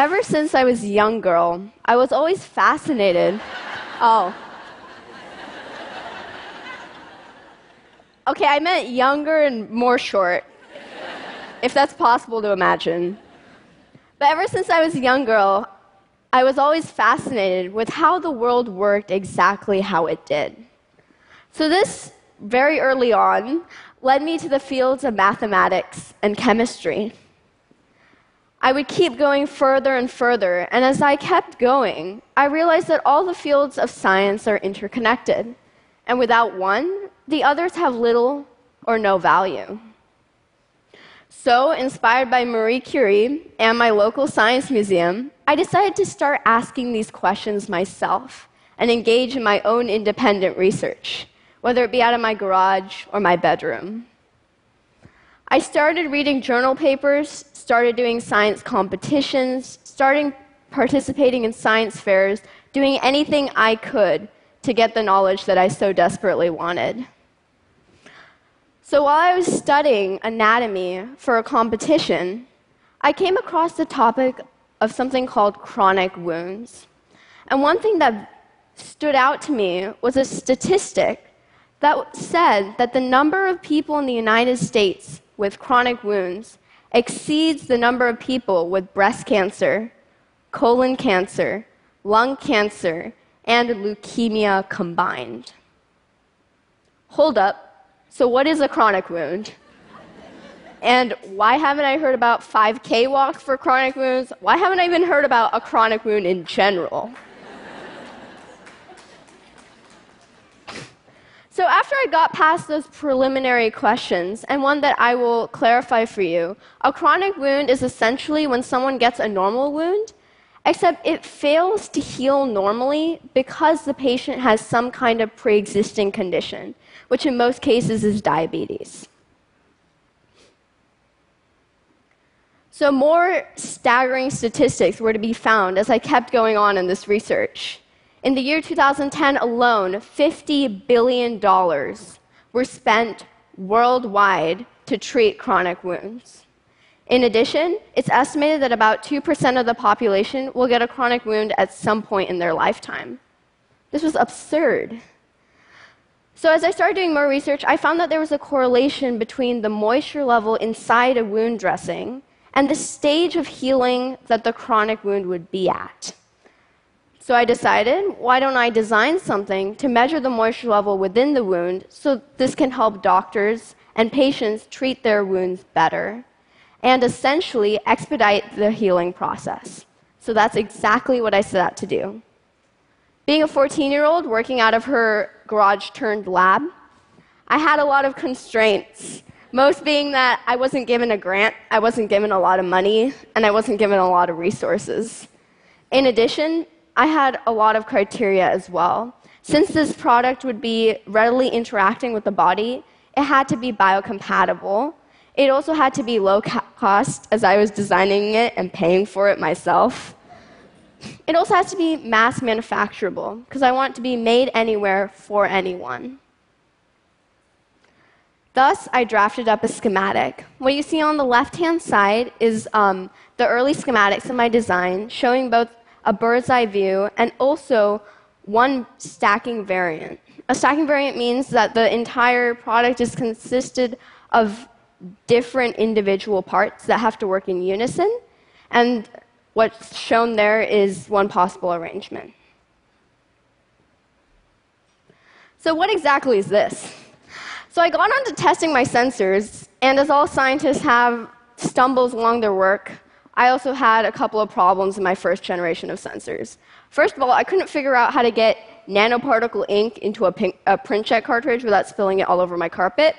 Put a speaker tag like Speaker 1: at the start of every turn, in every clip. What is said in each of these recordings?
Speaker 1: Ever since I was a young girl, I was always fascinated. Oh. Okay, I meant younger and more short, if that's possible to imagine. But ever since I was a young girl, I was always fascinated with how the world worked exactly how it did. So, this very early on led me to the fields of mathematics and chemistry. I would keep going further and further, and as I kept going, I realized that all the fields of science are interconnected, and without one, the others have little or no value. So, inspired by Marie Curie and my local science museum, I decided to start asking these questions myself and engage in my own independent research, whether it be out of my garage or my bedroom. I started reading journal papers, started doing science competitions, starting participating in science fairs, doing anything I could to get the knowledge that I so desperately wanted. So while I was studying anatomy for a competition, I came across the topic of something called chronic wounds. And one thing that stood out to me was a statistic that said that the number of people in the United States with chronic wounds exceeds the number of people with breast cancer, colon cancer, lung cancer, and leukemia combined. Hold up. So, what is a chronic wound? And why haven't I heard about 5K walks for chronic wounds? Why haven't I even heard about a chronic wound in general? So, after I got past those preliminary questions, and one that I will clarify for you, a chronic wound is essentially when someone gets a normal wound, except it fails to heal normally because the patient has some kind of pre existing condition, which in most cases is diabetes. So, more staggering statistics were to be found as I kept going on in this research. In the year 2010 alone, $50 billion were spent worldwide to treat chronic wounds. In addition, it's estimated that about 2% of the population will get a chronic wound at some point in their lifetime. This was absurd. So, as I started doing more research, I found that there was a correlation between the moisture level inside a wound dressing and the stage of healing that the chronic wound would be at. So I decided, why don't I design something to measure the moisture level within the wound so this can help doctors and patients treat their wounds better and essentially expedite the healing process. So that's exactly what I set out to do. Being a 14 year old working out of her garage turned lab, I had a lot of constraints. Most being that I wasn't given a grant, I wasn't given a lot of money, and I wasn't given a lot of resources. In addition, I had a lot of criteria as well. Since this product would be readily interacting with the body, it had to be biocompatible. It also had to be low cost, as I was designing it and paying for it myself. It also has to be mass manufacturable, because I want it to be made anywhere for anyone. Thus, I drafted up a schematic. What you see on the left hand side is um, the early schematics of my design, showing both a bird's eye view, and also one stacking variant. A stacking variant means that the entire product is consisted of different individual parts that have to work in unison, and what's shown there is one possible arrangement. So, what exactly is this? So, I got on to testing my sensors, and as all scientists have stumbles along their work, I also had a couple of problems in my first generation of sensors. First of all, I couldn't figure out how to get nanoparticle ink into a, pink, a PrintCheck cartridge without spilling it all over my carpet.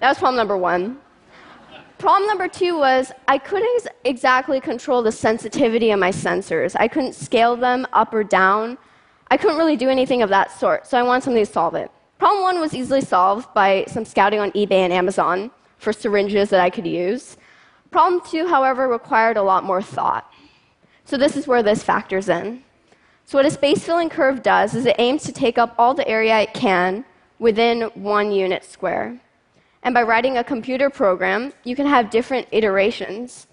Speaker 1: That was problem number one. Problem number two was I couldn't exactly control the sensitivity of my sensors. I couldn't scale them up or down. I couldn't really do anything of that sort, so I wanted something to solve it. Problem one was easily solved by some scouting on eBay and Amazon for syringes that I could use. Problem two, however, required a lot more thought. So this is where this factors in. So what a space filling curve does is it aims to take up all the area it can within one unit square. And by writing a computer program, you can have different iterations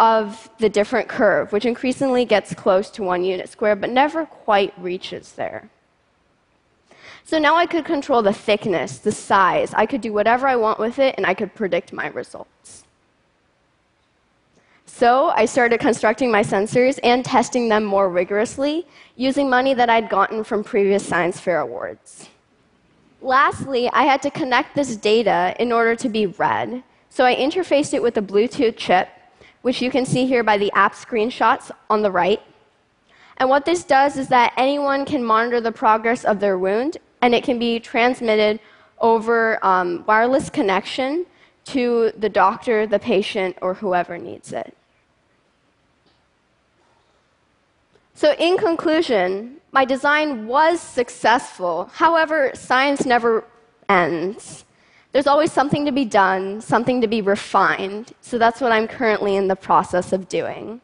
Speaker 1: of the different curve, which increasingly gets close to one unit square, but never quite reaches there. So now I could control the thickness, the size. I could do whatever I want with it, and I could predict my results. So I started constructing my sensors and testing them more rigorously using money that I'd gotten from previous science fair awards. Lastly, I had to connect this data in order to be read. So I interfaced it with a Bluetooth chip, which you can see here by the app screenshots on the right. And what this does is that anyone can monitor the progress of their wound, and it can be transmitted over um, wireless connection to the doctor, the patient, or whoever needs it. So, in conclusion, my design was successful. However, science never ends. There's always something to be done, something to be refined. So, that's what I'm currently in the process of doing.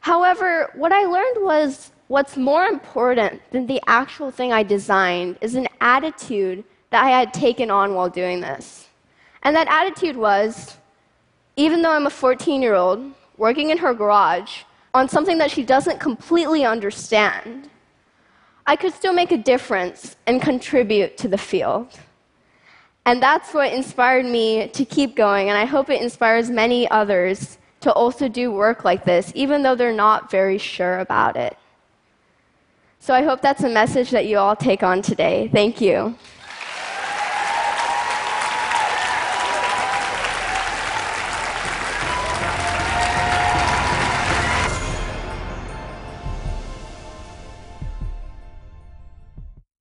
Speaker 1: However, what I learned was what's more important than the actual thing I designed is an attitude that I had taken on while doing this. And that attitude was even though I'm a 14 year old working in her garage, on something that she doesn't completely understand, I could still make a difference and contribute to the field. And that's what inspired me to keep going, and I hope it inspires many others to also do work like this, even though they're not very sure about it. So I hope that's a message that you all take on today. Thank you.